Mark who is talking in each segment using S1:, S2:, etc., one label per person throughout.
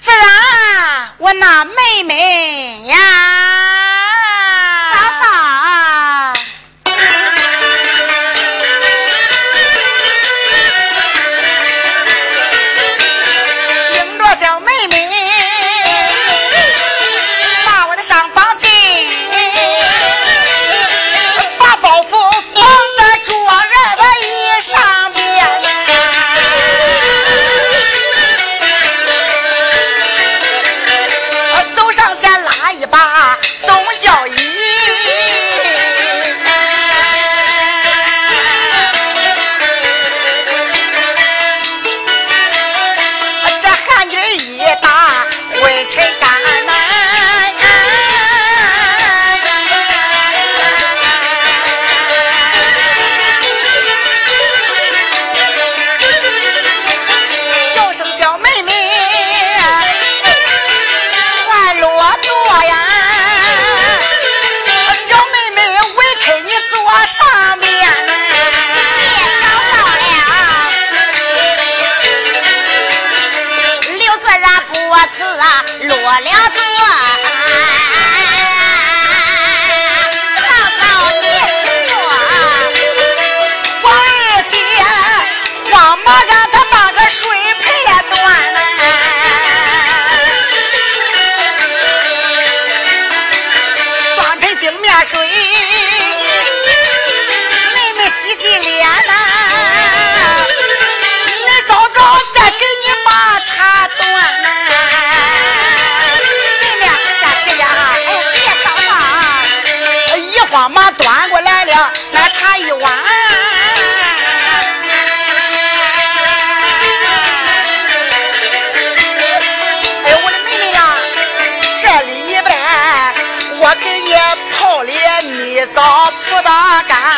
S1: 自然我那妹妹呀。acá.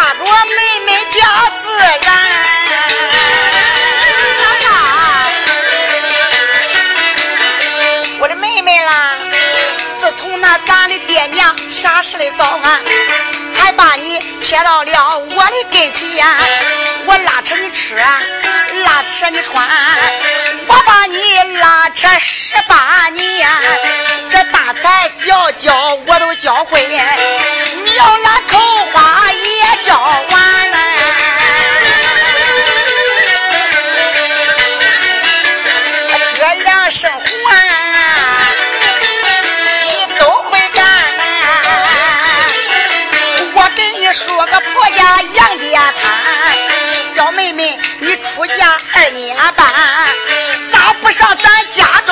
S1: 大着妹妹叫自然，我的妹妹啦，自从那咱的爹娘啥时来找俺？贴到了我的跟前，我拉扯你吃，拉扯你穿，我把你拉扯十八年，这大材小教我都教会，你要拉口花也教完呢。
S2: 哥俩
S1: 生活。说个婆家杨家滩，小妹妹
S2: 你出嫁二年半，咋不上咱家中？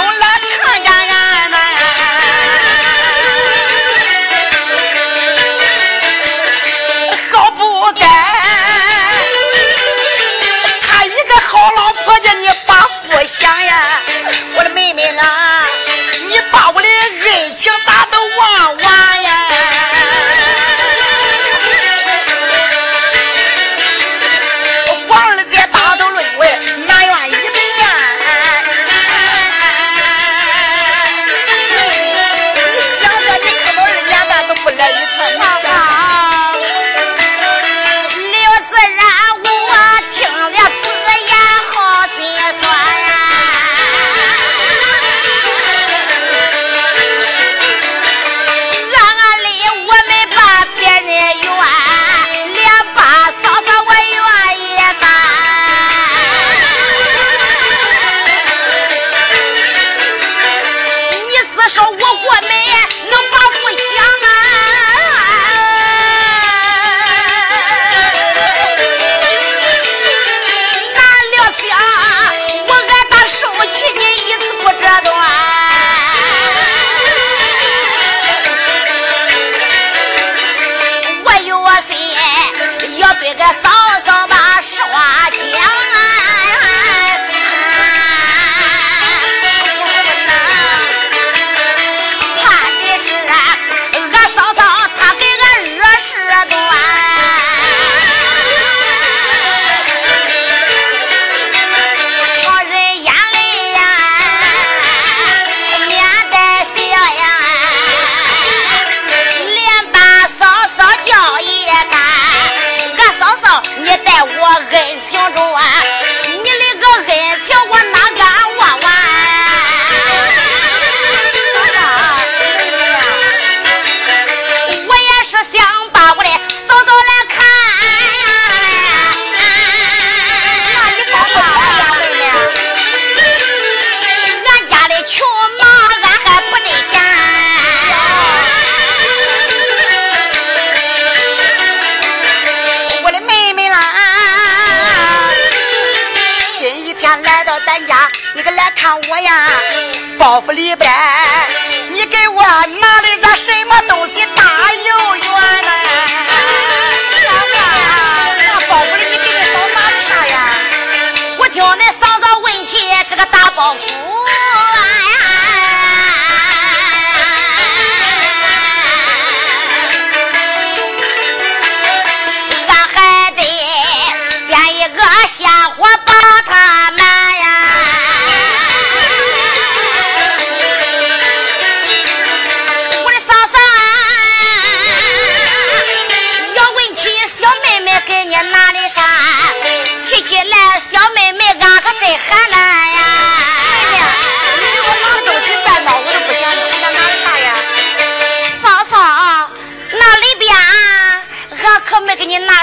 S2: 什么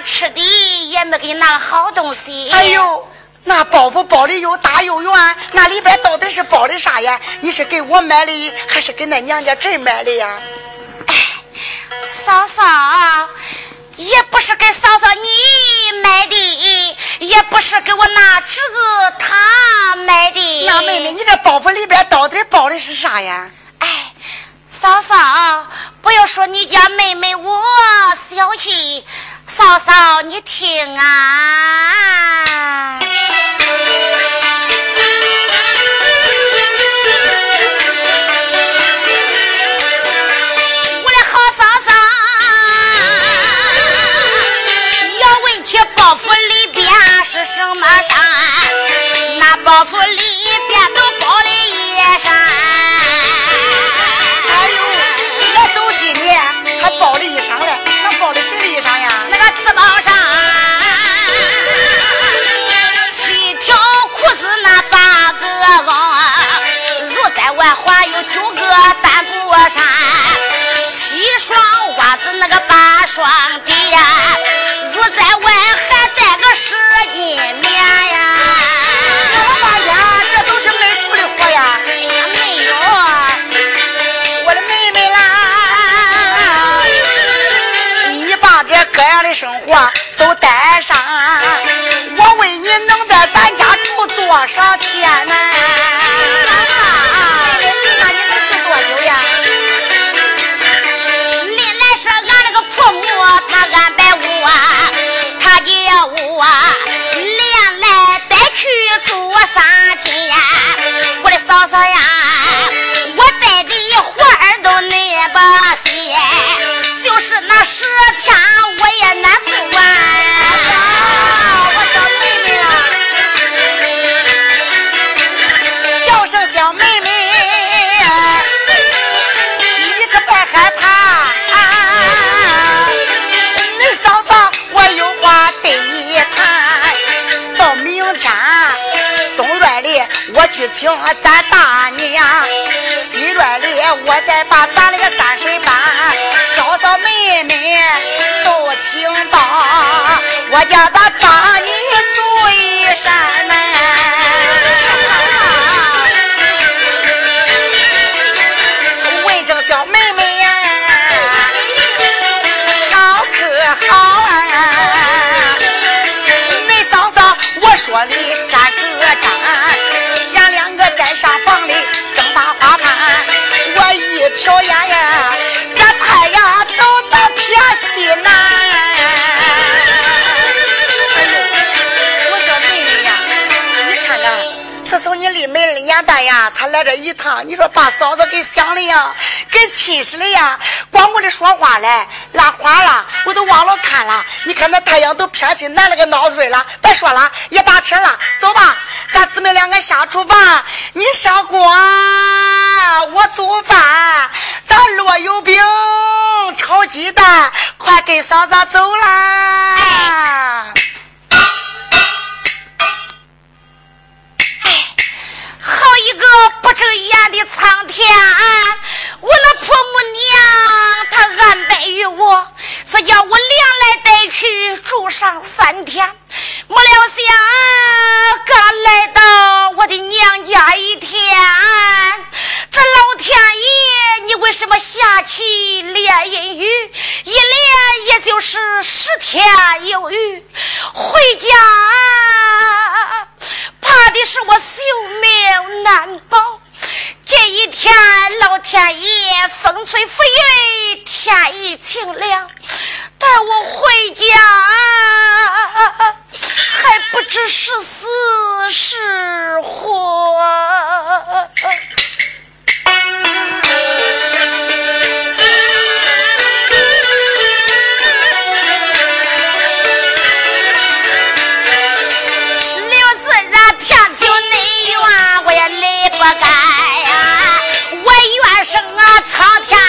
S2: 吃的也没给你拿个好东西。
S1: 哎呦，那包袱包的又大又圆，那里边到底是包的啥呀？你是给我买的，还是给那娘家侄买的呀？
S2: 哎，嫂嫂，也不是给嫂嫂你买的，也不是给我那侄子他买的。
S1: 那妹妹，你这包袱里边到底包的是啥呀？
S2: 哎，嫂嫂，不要说你家妹妹我小气。嫂嫂，你听啊！我的好嫂嫂，要问起包袱里边是什么衫，那包袱里双袜子那个八双底呀，如在外还带个十斤棉呀。
S1: 说了半天，这都是没出的货呀。
S2: 没有，
S1: 我的妹妹啦，你把这各样的生活都带上，我问你能在咱家住多少天呢？请咱大娘，西院里我再把咱那个三水班嫂嫂妹妹都请到，我叫他帮你住一山呐。问声小妹妹呀，好可好啊！恁嫂嫂，我说的从你离没二年半呀，才来这一趟，你说把嫂子给想的呀，给气死了呀！光顾着说话嘞，拉花了，我都忘了看了。你看那太阳都偏西南了，个闹睡了。别说了，也打车了，走吧，咱姊妹两个下厨房，你烧锅，我做饭，咱烙油饼，炒鸡蛋，快跟嫂子走啦！
S2: 的苍天！我那婆母娘，她安排于我，是叫我连来带去住上三天。没料想，刚来到我的娘家一天，这老天爷，你为什么下起连阴雨？一连也就是十天有余，回家。怕的是我寿命难保这
S1: 一天，老天爷风吹拂，天已晴了，带我回家。还不知是死是活。刘四那天就那样，我也累不干。声啊，苍天。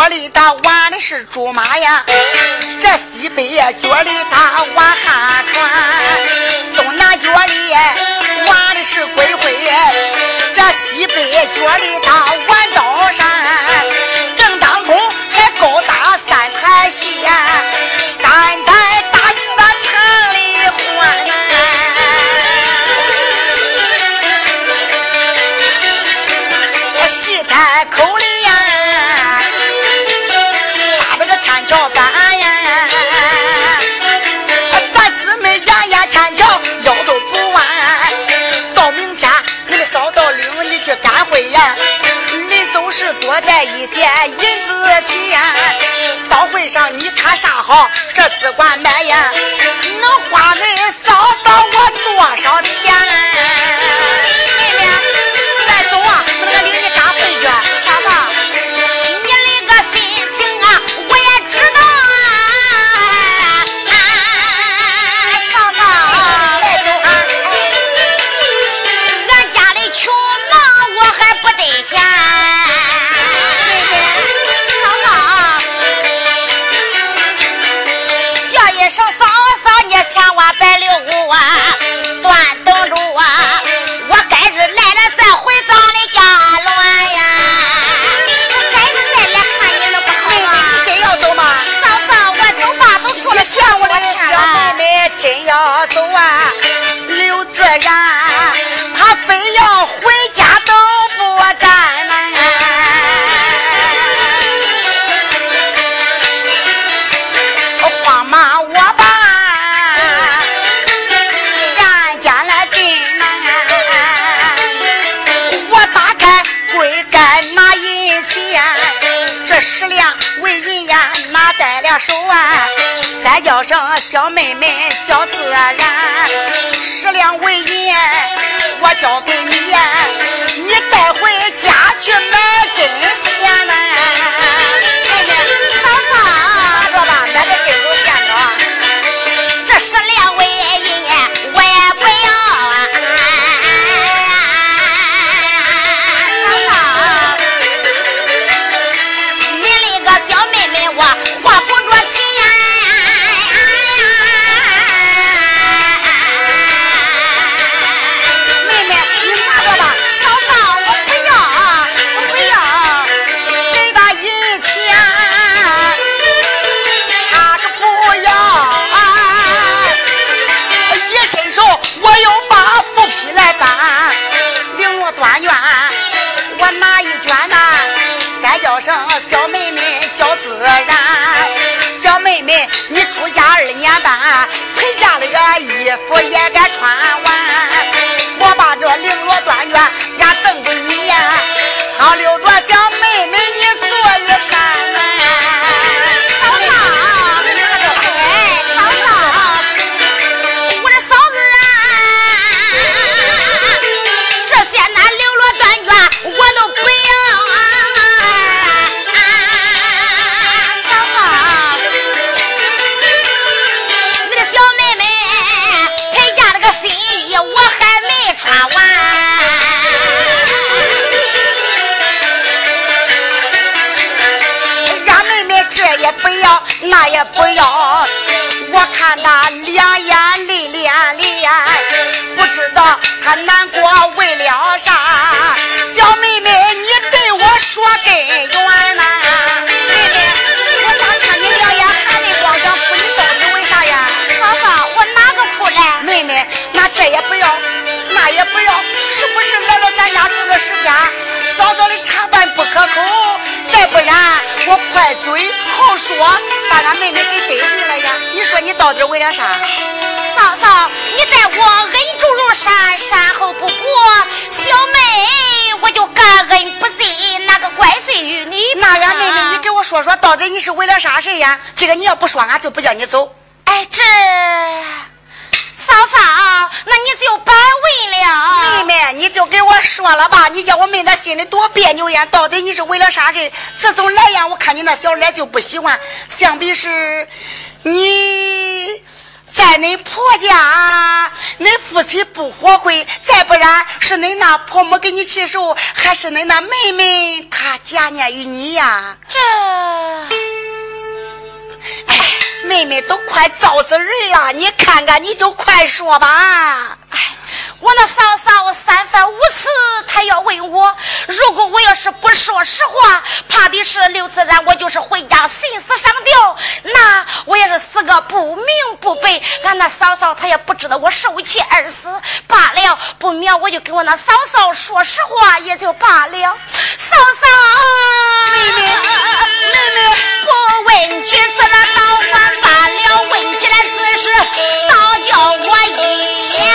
S1: 脚里他玩的是竹马呀，这西北角里他玩旱船，东南角里玩的是鬼会，这西北角里他玩刀山，正当中还高搭三台戏，三身上你看啥好，这只管买呀，能花恁嫂嫂我多少钱？好说，把俺妹妹给得罪了呀！你说你到底为了啥？
S2: 嫂嫂，你待我恩重如山，山后不过。小妹，我就感恩不尽，那个怪罪于你。
S1: 那呀，妹妹，你给我说说，到底你是为了啥事呀？这个你要不说，俺就不叫你走。
S2: 哎，这嫂嫂，那你就白问了。
S1: 妹妹，你就给我说了吧，你叫我妹那心里多别扭呀！到底你是为了啥事？自从来呀，我看你那小脸就不喜欢，想必是你在恁婆家，恁夫妻不和会；再不然是恁那婆母给你气受，还是恁那妹妹她假念于你呀？
S2: 这，
S1: 哎，妹妹都快造死人了，你看看，你就快说吧。
S2: 哎，我那嫂嫂三番五次，她要问我，如果我要是不说实话，怕的是刘自然我就是回家寻死上吊，那我也是死个不明不白。俺那嫂嫂她也不知道我受气而死罢了，不免我就跟我那嫂嫂说实话也就罢了。嫂嫂，妹妹，妹妹，不问几次了，倒还罢了，问起来只是倒叫我一
S1: 样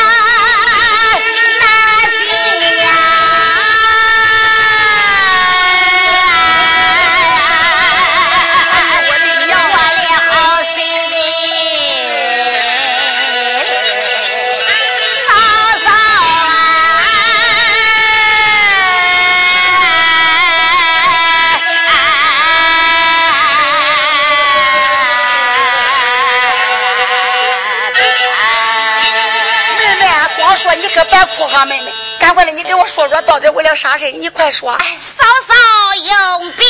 S1: 别哭哈，妹妹，赶快来，你给我说说到底为了啥事？你快说。
S2: 哎，嫂嫂有病。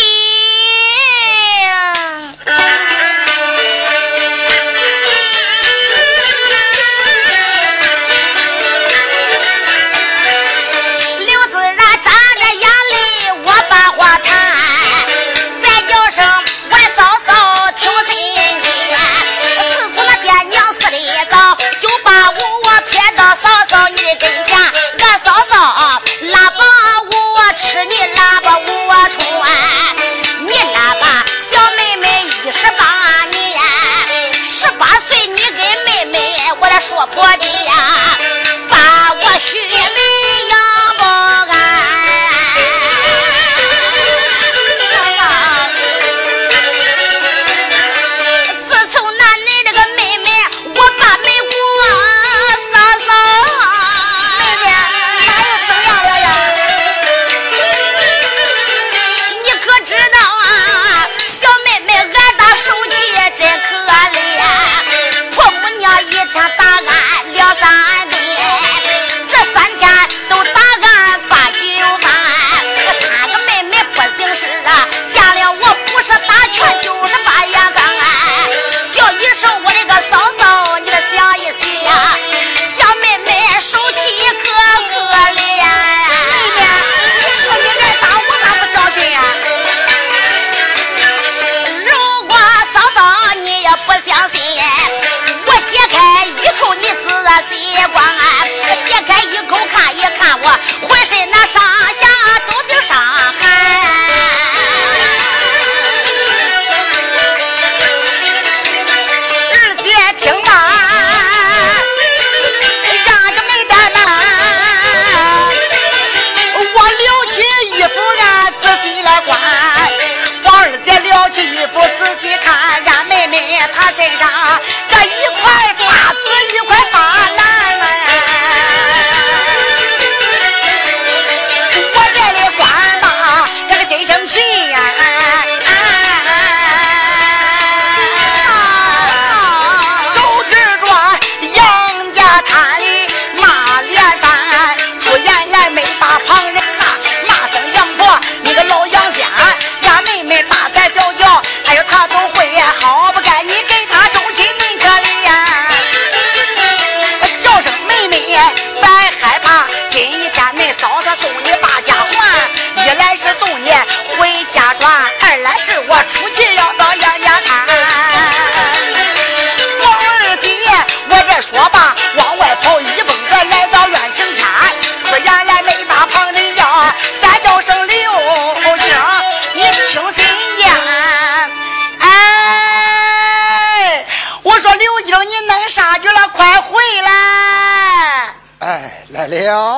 S2: 婆的呀，把我许美是我出去要到杨家滩，王二姐，我这说吧，往外跑一蹦子来到院晴滩，我压来没把旁人要，咱叫声刘英，你听心念。
S3: 哎，
S1: 我说刘英，你
S3: 弄啥去了？快回来！哎，来了。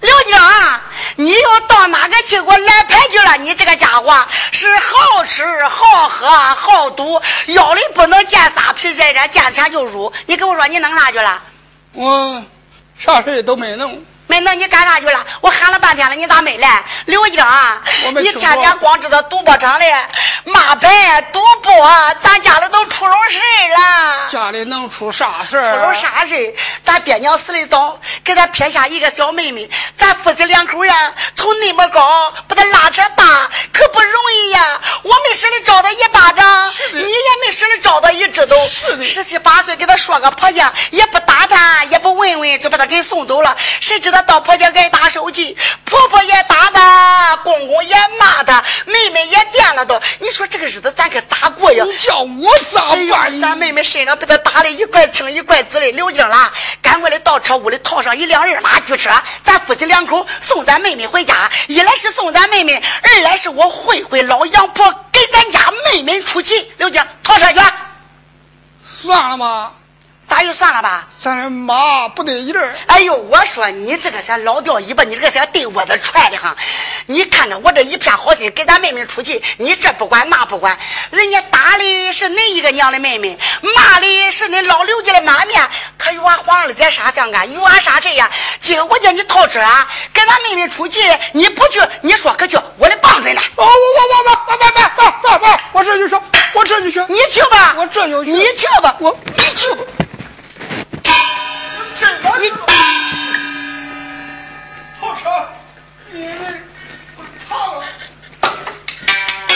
S3: 刘
S1: 江，刘江，你又到哪个去给我来牌去了？你这个家伙是好吃好喝好赌，腰里不能见仨皮鞋这见钱就入。你跟我说你弄啥去了？
S3: 我啥事都没弄。
S1: 没弄你干啥去了？我喊了半天了，你咋没来？刘英，你天天光知道赌博场里骂牌赌博，咱家里都出了事了。
S3: 家里能出啥事
S1: 出了啥事咱爹娘死的早，给他撇下一个小妹妹，咱夫妻两口呀，从那么高把他拉扯大，可不容易呀。我没使的招他一巴掌，你也没使的招他一指头。十七八岁给他说个婆家，也不打他，也不问问，就把他给送走了。谁知道？到婆家挨打受气，婆婆也打他，公公也骂他，妹妹也电了都。你说这个日子咱可咋过呀？
S3: 你叫我咋办？
S1: 咱妹妹身上被他打的一块青一块紫的，流精了。赶快的到车屋里套上一辆二马驹车，咱夫妻两口送咱妹妹回家。一来是送咱妹妹，二来是我会会老杨婆给咱家妹妹出气。刘姐，套车去。
S3: 算了吧。
S1: 咋就算了吧？
S3: 咱妈不得劲儿。
S1: 哎呦，我说你这个先老掉尾巴，你这个先对窝子踹的哈！你看看我这一片好心给咱妹妹出气，你这不管那不管，人家打的是恁一个娘的妹妹，骂的是恁老刘家的满面，可与俺黄二姐啥相干？与俺啥事呀？今个我叫你套车给咱妹妹出气，你不去，你说可去？我的棒槌呢？
S3: 哦，我我我我我我我我我我这就去，我这就去。
S1: 你去吧，
S3: 我这就去。
S1: 你去吧，
S3: 我你去吧。
S1: 你套车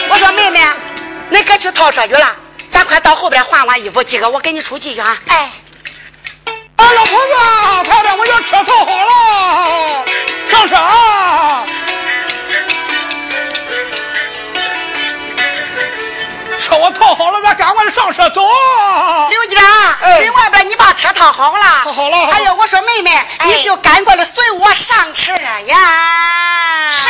S1: 我说妹妹你哥去套车去了咱快到后边换换衣服今个我给你出去啊。
S2: 哎。
S3: 哎老婆子快点我叫车套好了上车车我套好了，咱赶快上车走。
S1: 刘娟，
S3: 哎
S1: 门外边你把车套好了。
S3: 套好了
S1: 哎呦，我说妹妹，
S2: 哎
S1: 你就赶过来随我上车呀。
S2: 是。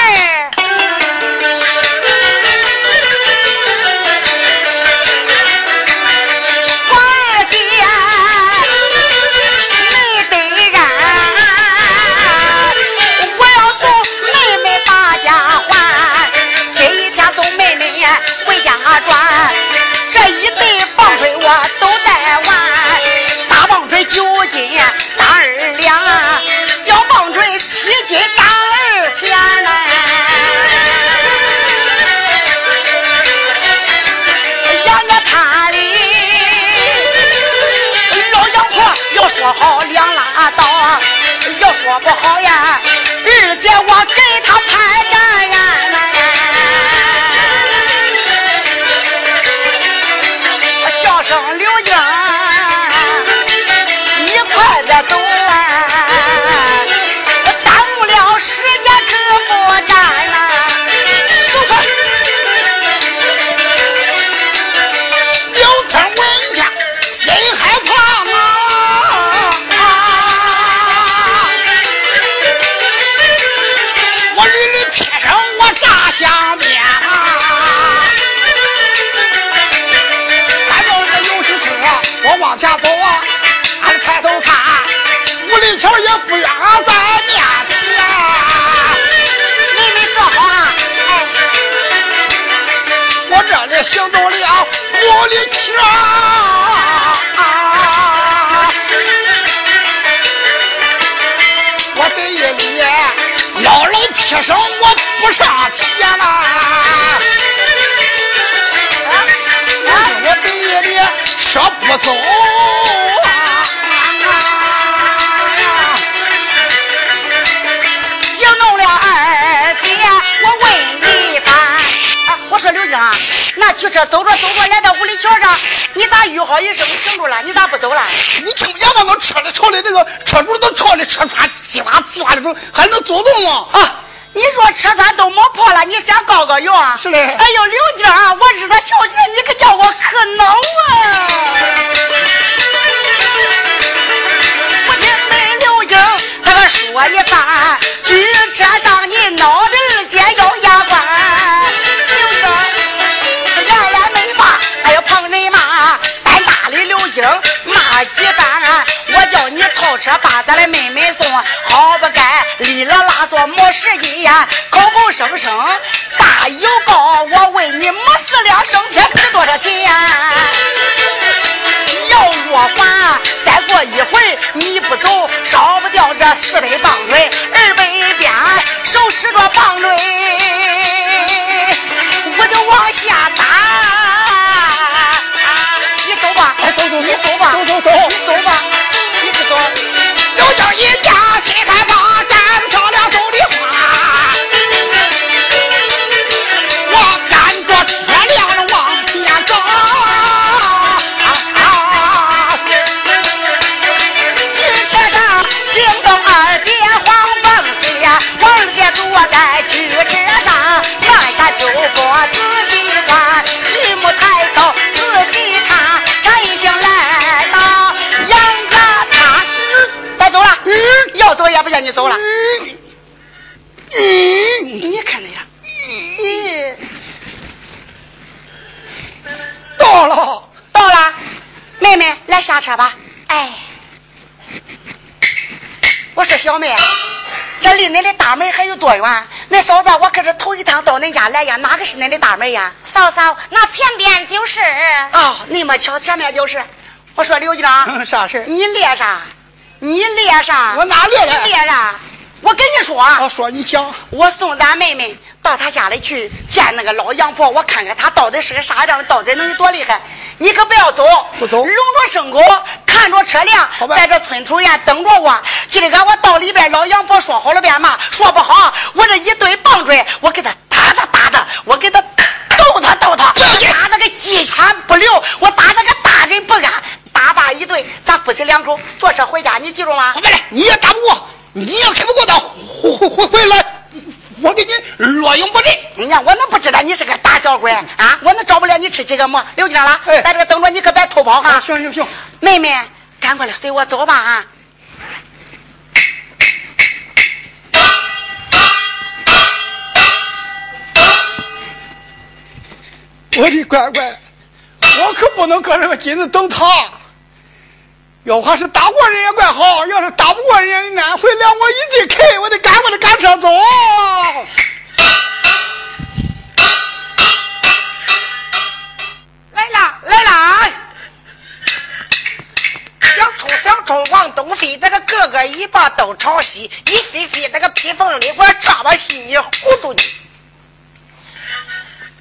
S1: 要说不好
S3: 前走啊，俺抬头看，吴立桥也不远在面前。
S1: 妹妹坐好啊！哎，
S3: 我这里行动了五里桥，我得一里老老撇声，我不上前啦。里车不走啊。
S1: 行动了二姐，我问一番。啊，我说刘英，那驱车走着走着来到五里桥上，你咋吁好一声停住了？你咋不走了？
S3: 你听见吗？那车里朝里那个车主都朝里车窗叽哇叽哇的走，还能走动吗？
S1: 啊，你说车窗都磨破了，你想告个油啊？
S3: 是嘞
S1: 哎呦，刘静啊，我日他小姐，你可叫我可恼啊！我听那刘英他个说一番，举车上你脑袋儿尖要牙关。车把咱的妹妹送，好不该哩了拉嗦没时间，口口声声大有告，我问你没四两升天值多少钱呀？要若还，再过一会你不走，少不掉这四百棒槌，二百鞭，手使着棒槌，我就往下打。漫山秋波仔细观，徐母抬头仔细看，才一行来到杨家滩。嗯，该走了，要走也不叫你走了。
S3: 嗯，
S1: 你看那样，咦，
S3: 到了，
S1: 到了，妹妹来下车吧。
S2: 哎，
S1: 我说小妹，这离恁的大门还有多远？那嫂子，我可是头一趟到恁家来呀，哪个是恁的大门呀？
S2: 嫂嫂，那前边就是。
S1: 哦，那么巧，前面就是。我说刘局长，
S3: 啥事儿
S1: 你列啥？你列啥？
S3: 我哪列了
S1: 你列啥？我跟你说，
S3: 我，说你讲，
S1: 我送咱妹妹到他家里去见那个老杨婆，我看看他到底是个啥样，到底能有多厉害。你可不要走，
S3: 不走
S1: 拢着牲口，看着车辆在这村头沿等着我。今儿个我到里边，老杨婆说好了别骂，说不好，我这一对棒槌，我给他打他打他，我给他逗他逗他，打那个鸡犬不留，我打那个大人不安。打罢一顿，咱夫妻两口坐车回家，你记住吗？
S3: 回来，你也打不过，你也开不过他，回回回回来，我给你落英不离。
S1: 你看，我能不知道你是个大小鬼啊？我能找不了你吃几个馍？刘金了，在这个等着，你可别偷跑哈。
S3: 行行行，
S1: 妹妹，赶快来随我走吧啊！
S3: 我的乖乖，我可不能搁这个金子等他。要还是打过人也怪好，要是打不过人家，俺回来我一进开，我得赶快的赶车走。
S4: 来啦来啦！小冲小冲往东飞，那个个个尾巴都朝西，一飞飞那个披风里，我抓把细你糊住你。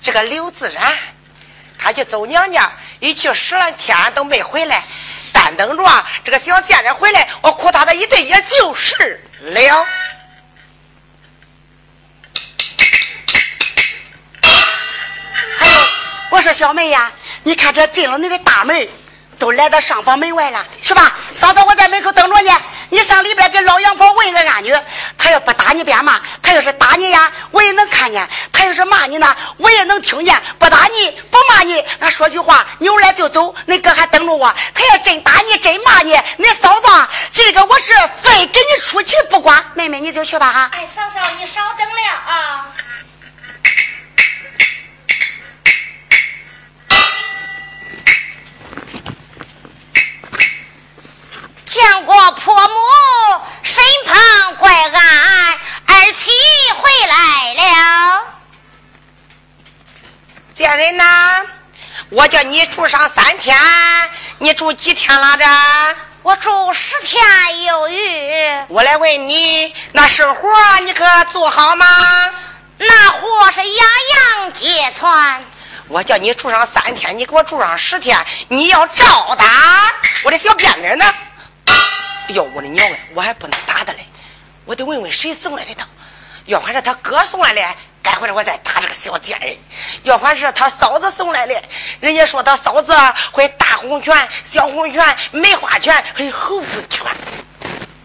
S4: 这个刘自然，他去走娘家，一去十来天都没回来，但等着这个小贱人回来，我哭他的一顿也就是了。
S1: 还有，我说小妹呀，你看这进了你的大门。都来到上房门外了，是吧？嫂子，我在门口等着你。你上里边给老杨婆问个安女。他要不打你便骂，他要是打你呀，我也能看见；他要是骂你呢，我也能听见。不打你不骂你，俺说句话，扭来就走。恁哥还等着我。他要真打你，真骂你，恁嫂子，这个我是非给你出气不管。妹妹，你就去吧哈。
S2: 哎，嫂嫂，你稍等了啊。见过婆母身旁怪俺儿媳回来了。
S4: 贱人呐，我叫你住上三天，你住几天了这？
S2: 我住十天有余。
S4: 我来问你，那生活你可做好吗？
S2: 那活是样样皆全。
S4: 我叫你住上三天，你给我住上十天，你要照打我的小辫子呢？哟，我的娘哎！我还不能打他嘞，我得问问谁送来的他。要还是他哥送来的，赶回来我再打这个小贱人。要还是他嫂子送来的，人家说他嫂子会大红拳、小红拳、梅花拳还有猴子拳，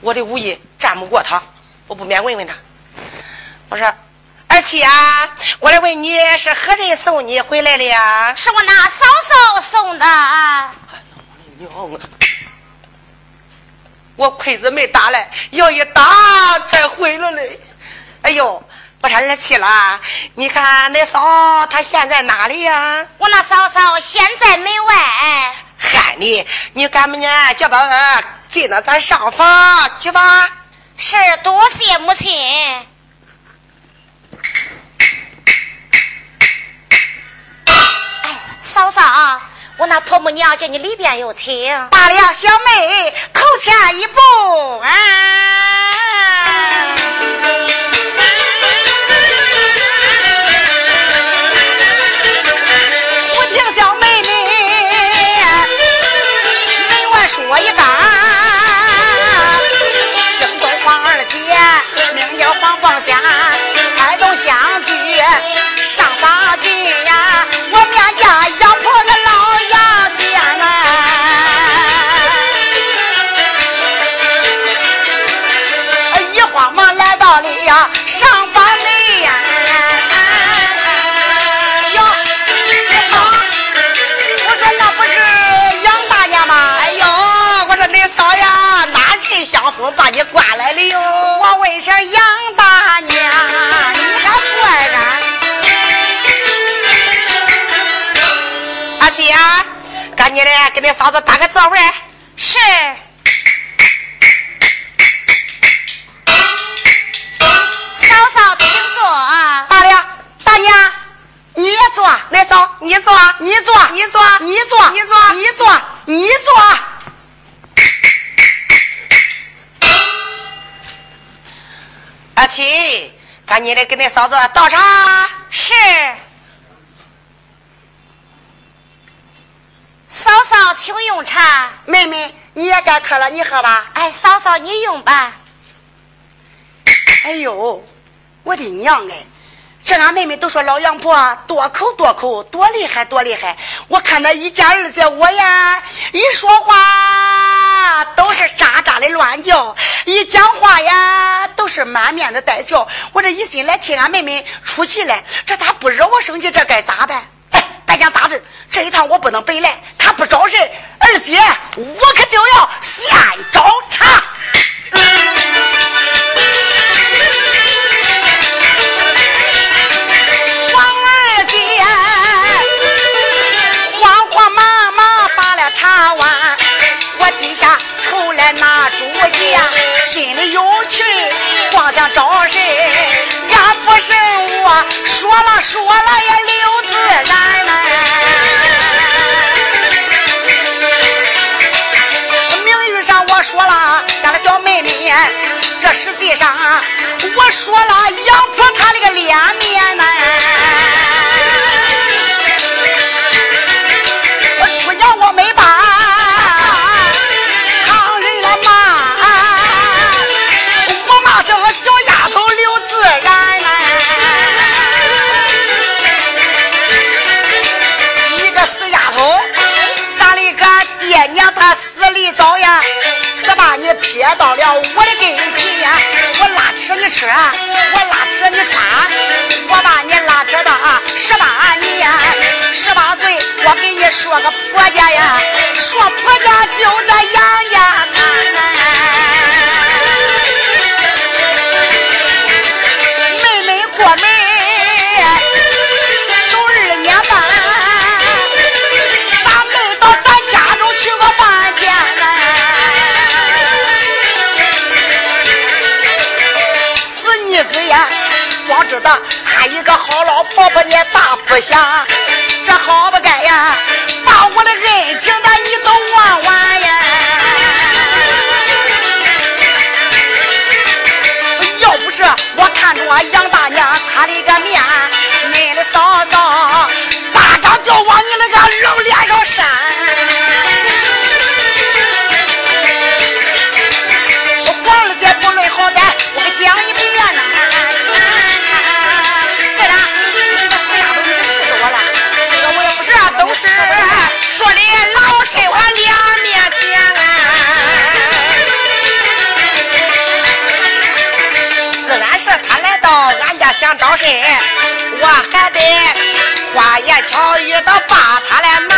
S4: 我的武艺战不过他，我不免问问他。我说二七啊，我来问你是何人送你回来的呀？
S2: 是我那嫂嫂送的。哎
S4: 呦，我的娘！我亏子没打来，要一打才回来嘞。哎呦，我说二七了，你看那嫂她现在哪里呀？
S2: 我那嫂嫂现在门外。
S4: 喊你，你赶不呢？叫她进到咱上房去吧。
S2: 是，多谢母亲。哎，嫂嫂。我那婆母娘叫你里边有请，
S1: 罢了，小妹头前一步啊！给嫂子打个座位。是。
S4: 嫂嫂，
S1: 请坐，大娘，大娘，你
S2: 也
S1: 坐
S4: 来嫂，你坐，
S1: 你坐，
S4: 你坐，
S1: 你坐，
S4: 你坐，
S1: 你坐，你坐。
S4: 阿七，赶紧的给恁嫂子倒茶。
S2: 是。请用茶。
S1: 妹妹，你也该渴了，你喝吧。
S2: 哎，嫂嫂，你用吧。
S1: 哎呦，我的娘哎！这俺妹妹都说老杨婆多口多口，多厉害多厉害。我看那一家二姐我呀，一说话都是喳喳的乱叫，一讲话呀都是满面的带笑。我这一心来替俺妹妹出气来，这咋不惹我生气，这该咋办？白讲杂志，这一趟我不能白来。他不招人，二姐我可就要先找茬。王二姐慌慌忙忙把了茶碗，我低下头来拿主意，心里有气，光想找谁。不是我说了说了也刘自然呐，名誉上我说了，俺的小妹妹，这实际上我说了杨婆她那个脸面呐。你撇到了我的跟前，我拉扯你吃，我拉扯你穿，我把你拉扯到十八年，十八岁我给你说个婆家呀，说婆家就在杨家滩。知道他一个好老婆婆你把不想，这好不该呀，把我的恩情的你都忘完呀！要不是我看着我杨大娘她的个面，想找谁？我还得花言巧语的把他来瞒。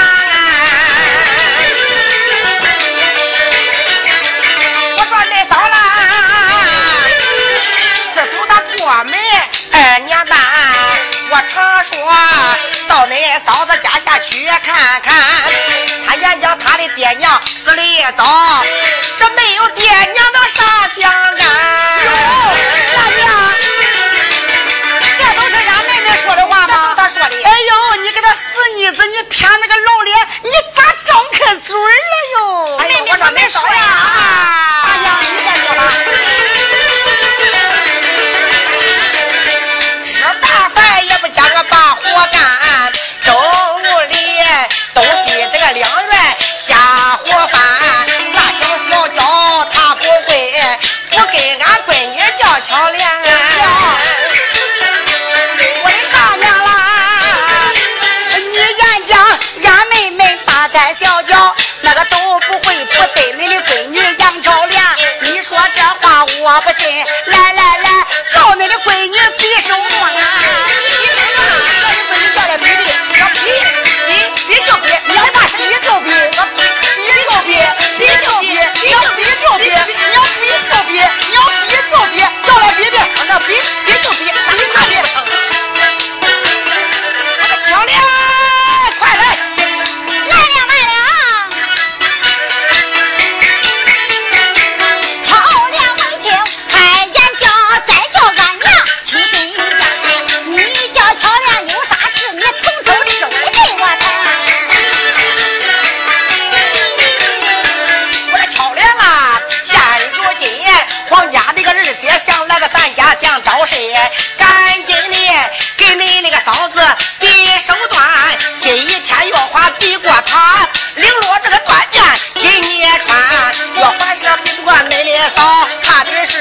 S1: 我说恁嫂啦，自从他过门二年半，我常说到恁嫂子家下去看看。他眼叫他的爹娘死的早，这没有爹娘的啥相干。死妮子，你是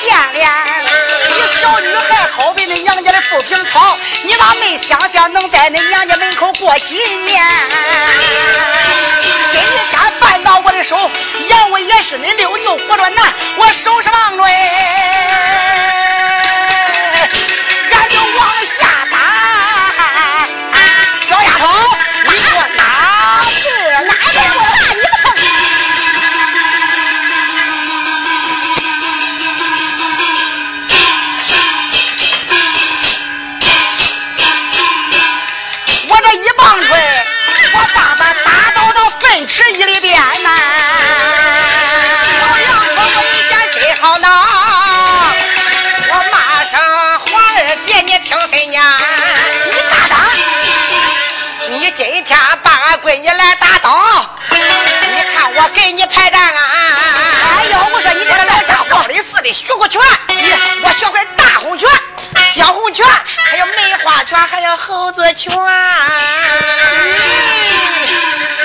S1: 变脸。你
S4: 小女
S1: 孩好比那娘家的浮萍草，你咋没想想能在那娘家门口过几年？今天绊到我的手，要我也是你六舅活着难，我手上忙着哎俺就往下今天把俺闺女来打倒，你看我给你排战啊！哎呦，我说你这个老家少林寺的学过拳，我学会大红拳、小红拳，还有梅花拳，还有猴子拳。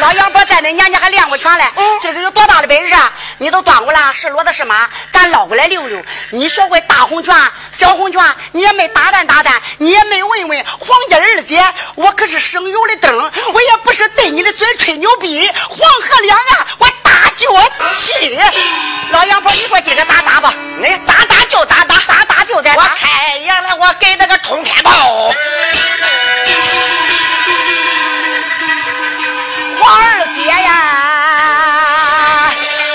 S1: 老杨婆在恁娘家还练过拳嘞，这个有多大的本事啊？你都端过来是骡子是马，咱捞过来溜溜。你学会大红拳、小红拳，你也没打蛋打蛋，你也没问问黄家二姐，我可是省油的灯，我也不是对你的嘴吹牛逼。黄河两岸我大脚踢，老杨婆，你说今个咋打吧？你，咋打就咋打，咋打就咋打。我开眼了，我给那个冲天炮。黄二姐呀，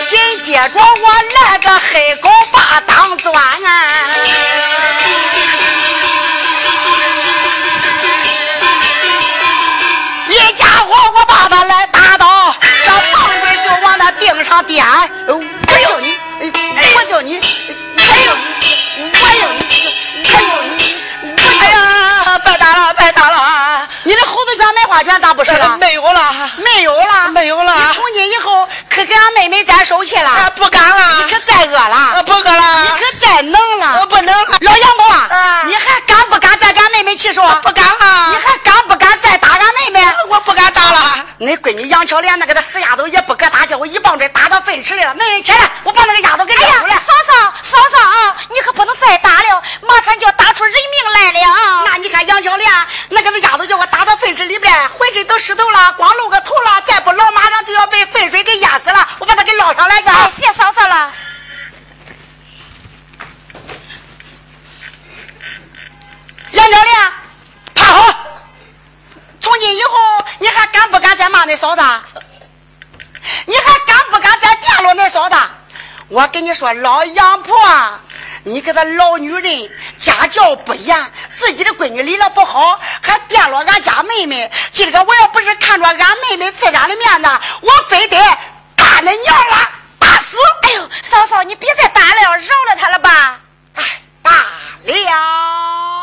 S1: 紧接着我来个黑狗把当钻啊！一家伙我把他来打倒，这棒槌就往那腚上点。我叫你，我叫你，花卷咋不是了？
S3: 没有了。
S1: 没有了？
S3: 没有了。
S1: 你从今以后可给俺妹妹再手气了？
S3: 不敢了。
S1: 你可再饿了？
S3: 我不饿了。
S1: 你可再能了？
S3: 我不能了。
S1: 老杨某啊你还敢不敢再给俺妹妹气受
S3: 不敢了。
S1: 你还敢不敢再打俺妹妹？
S4: 我不敢打了。
S1: 你闺女杨巧莲那个死丫头也不敢打叫我一棒槌打到粪池里了。妹妹起来我把那个丫头给你出来。
S2: 嫂嫂嫂嫂你可不能再打了马上就要打出人命来了
S1: 那你看杨巧莲那个是丫头叫我打粪池里边，浑身都湿透了，光露个头了，再不捞马上就要被粪水给淹死了。我把他给捞上来个。
S2: 哎，谢嫂嫂了。
S1: 杨教练，趴好！从今以后，你还敢不敢再骂那嫂子？你还敢不敢再电落那嫂子？我跟你说，老杨婆，你个这老女人，家教不严，自己的闺女离了不好，还玷了俺家妹妹。今儿个我要不是看着俺妹妹自然的面子，我非得打恁娘了，打死！
S2: 哎呦，嫂嫂，你别再打了，饶了他了吧？
S1: 哎，罢了。